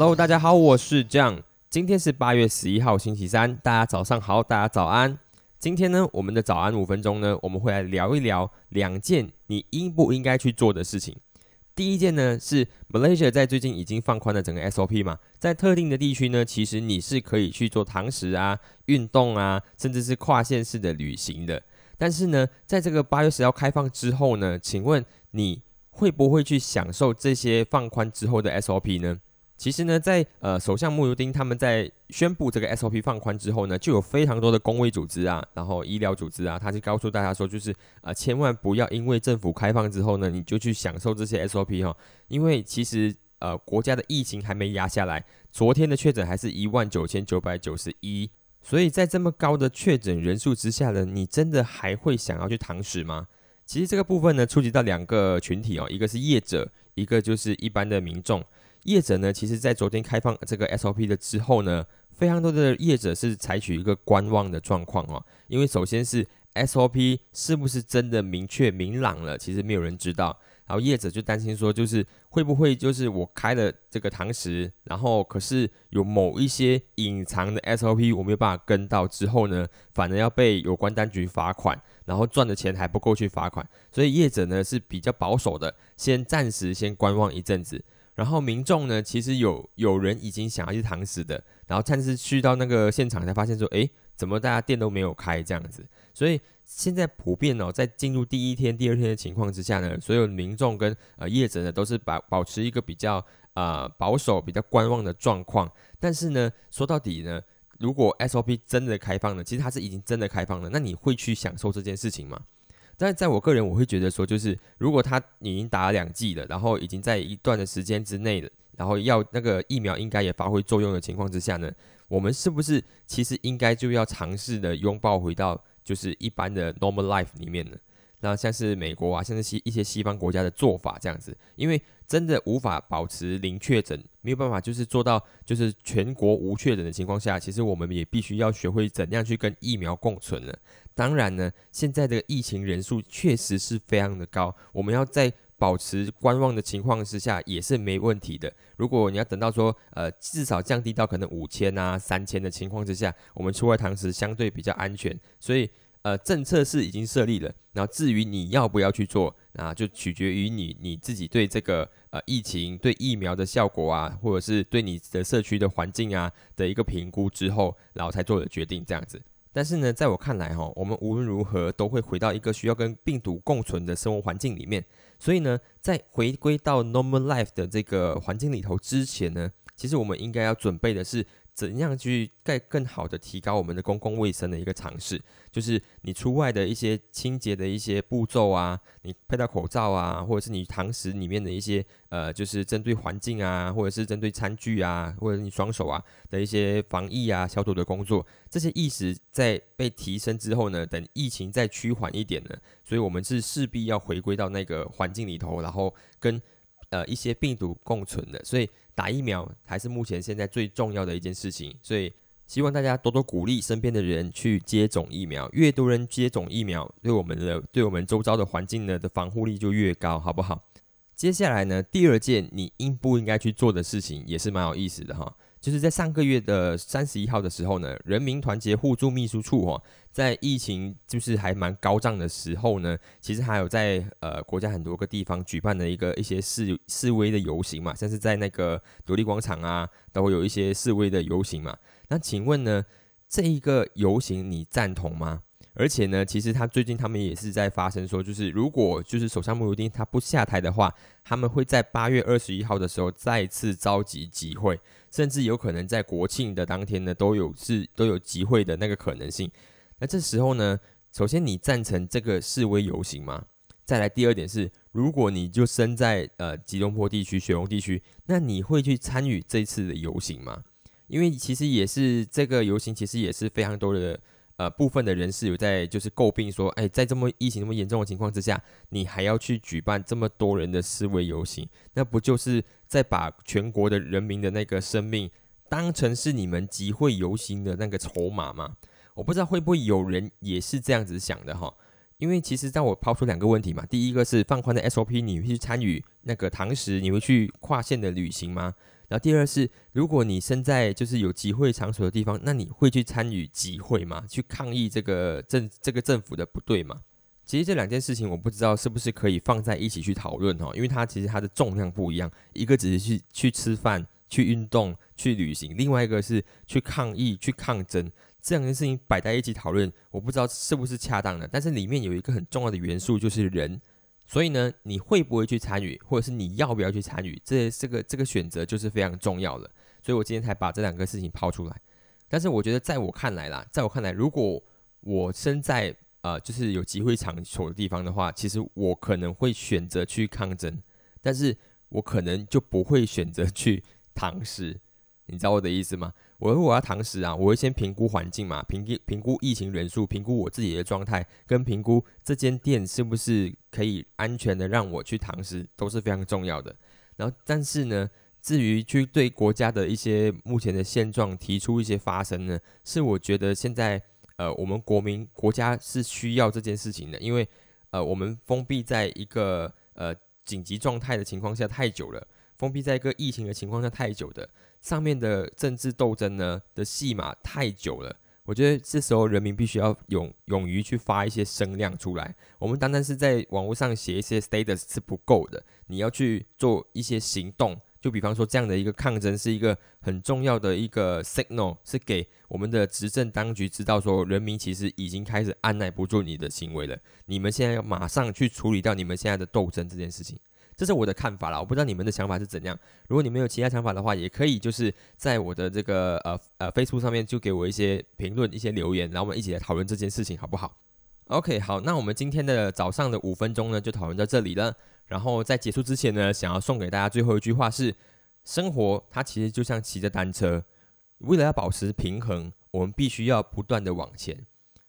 Hello，大家好，我是 John。今天是八月十一号，星期三。大家早上好，大家早安。今天呢，我们的早安五分钟呢，我们会来聊一聊两件你应不应该去做的事情。第一件呢是 Malaysia 在最近已经放宽了整个 SOP 嘛，在特定的地区呢，其实你是可以去做堂食啊、运动啊，甚至是跨县市的旅行的。但是呢，在这个八月十号开放之后呢，请问你会不会去享受这些放宽之后的 SOP 呢？其实呢，在呃首相穆尤丁他们在宣布这个 SOP 放宽之后呢，就有非常多的公卫组织啊，然后医疗组织啊，他就告诉大家说，就是呃千万不要因为政府开放之后呢，你就去享受这些 SOP 哈，因为其实呃国家的疫情还没压下来，昨天的确诊还是一万九千九百九十一，所以在这么高的确诊人数之下呢，你真的还会想要去堂食吗？其实这个部分呢，触及到两个群体哦，一个是业者，一个就是一般的民众。业者呢，其实在昨天开放这个 SOP 的之后呢，非常多的业者是采取一个观望的状况哦。因为首先是 SOP 是不是真的明确明朗了，其实没有人知道。然后业者就担心说，就是会不会就是我开了这个堂食，然后可是有某一些隐藏的 SOP 我没有办法跟到之后呢，反而要被有关当局罚款，然后赚的钱还不够去罚款。所以业者呢是比较保守的，先暂时先观望一阵子。然后民众呢，其实有有人已经想要去堂食的，然后但是去到那个现场才发现说，哎，怎么大家店都没有开这样子？所以现在普遍哦，在进入第一天、第二天的情况之下呢，所有民众跟呃业者呢，都是保保持一个比较呃保守、比较观望的状况。但是呢，说到底呢，如果 SOP 真的开放了，其实它是已经真的开放了，那你会去享受这件事情吗？但在我个人，我会觉得说，就是如果他已经打了两剂了，然后已经在一段的时间之内了，然后要那个疫苗应该也发挥作用的情况之下呢，我们是不是其实应该就要尝试的拥抱回到就是一般的 normal life 里面呢？那像是美国啊，像是西一些西方国家的做法这样子，因为真的无法保持零确诊，没有办法就是做到就是全国无确诊的情况下，其实我们也必须要学会怎样去跟疫苗共存了。当然呢，现在的疫情人数确实是非常的高，我们要在保持观望的情况之下也是没问题的。如果你要等到说呃至少降低到可能五千啊三千的情况之下，我们出外堂食相对比较安全，所以。呃，政策是已经设立了，然后至于你要不要去做，啊就取决于你你自己对这个呃疫情、对疫苗的效果啊，或者是对你的社区的环境啊的一个评估之后，然后才做的决定这样子。但是呢，在我看来哈，我们无论如何都会回到一个需要跟病毒共存的生活环境里面，所以呢，在回归到 normal life 的这个环境里头之前呢，其实我们应该要准备的是。怎样去更更好的提高我们的公共卫生的一个尝试，就是你出外的一些清洁的一些步骤啊，你佩戴口罩啊，或者是你堂食里面的一些呃，就是针对环境啊，或者是针对餐具啊，或者你双手啊的一些防疫啊消毒的工作，这些意识在被提升之后呢，等疫情再趋缓一点呢，所以我们是势必要回归到那个环境里头，然后跟。呃，一些病毒共存的，所以打疫苗还是目前现在最重要的一件事情。所以希望大家多多鼓励身边的人去接种疫苗，越多人接种疫苗，对我们的对我们周遭的环境呢的防护力就越高，好不好？接下来呢，第二件你应不应该去做的事情，也是蛮有意思的哈。就是在上个月的三十一号的时候呢，人民团结互助秘书处哦，在疫情就是还蛮高涨的时候呢，其实还有在呃国家很多个地方举办的一个一些示示威的游行嘛，像是在那个独立广场啊，都会有一些示威的游行嘛。那请问呢，这一个游行你赞同吗？而且呢，其实他最近他们也是在发生说，就是如果就是首相穆尤丁他不下台的话，他们会在八月二十一号的时候再次召集集会，甚至有可能在国庆的当天呢都有是都有集会的那个可能性。那这时候呢，首先你赞成这个示威游行吗？再来第二点是，如果你就身在呃吉隆坡地区、雪隆地区，那你会去参与这次的游行吗？因为其实也是这个游行，其实也是非常多的。呃，部分的人士有在就是诟病说，哎，在这么疫情那么严重的情况之下，你还要去举办这么多人的示威游行，那不就是在把全国的人民的那个生命当成是你们集会游行的那个筹码吗？我不知道会不会有人也是这样子想的哈。因为其实在我抛出两个问题嘛，第一个是放宽的 SOP，你会去参与那个堂食，你会去跨线的旅行吗？然后第二是，如果你身在就是有集会场所的地方，那你会去参与集会吗？去抗议这个政这个政府的不对吗？其实这两件事情我不知道是不是可以放在一起去讨论哈，因为它其实它的重量不一样，一个只是去去吃饭、去运动、去旅行，另外一个是去抗议、去抗争，这两件事情摆在一起讨论，我不知道是不是恰当的。但是里面有一个很重要的元素就是人。所以呢，你会不会去参与，或者是你要不要去参与，这这个这个选择就是非常重要的。所以我今天才把这两个事情抛出来。但是我觉得，在我看来啦，在我看来，如果我身在呃就是有集会场所的地方的话，其实我可能会选择去抗争，但是我可能就不会选择去 堂食。你知道我的意思吗？我如果要堂食啊，我会先评估环境嘛，评估评估疫情人数，评估我自己的状态，跟评估这间店是不是可以安全的让我去堂食，都是非常重要的。然后，但是呢，至于去对国家的一些目前的现状提出一些发声呢，是我觉得现在呃，我们国民国家是需要这件事情的，因为呃，我们封闭在一个呃紧急状态的情况下太久了。封闭在一个疫情的情况下太久的，上面的政治斗争呢的戏码太久了，我觉得这时候人民必须要勇勇于去发一些声量出来。我们单单是在网络上写一些 status 是不够的，你要去做一些行动。就比方说这样的一个抗争是一个很重要的一个 signal，是给我们的执政当局知道说，人民其实已经开始按耐不住你的行为了，你们现在要马上去处理掉你们现在的斗争这件事情。这是我的看法啦，我不知道你们的想法是怎样。如果你们有其他想法的话，也可以就是在我的这个呃呃 Facebook 上面就给我一些评论、一些留言，然后我们一起来讨论这件事情，好不好？OK，好，那我们今天的早上的五分钟呢，就讨论到这里了。然后在结束之前呢，想要送给大家最后一句话是：生活它其实就像骑着单车，为了要保持平衡，我们必须要不断的往前。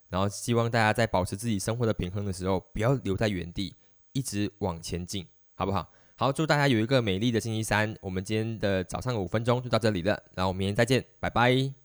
然后希望大家在保持自己生活的平衡的时候，不要留在原地，一直往前进。好不好？好，祝大家有一个美丽的星期三。我们今天的早上五分钟就到这里了，然后我们明天再见，拜拜。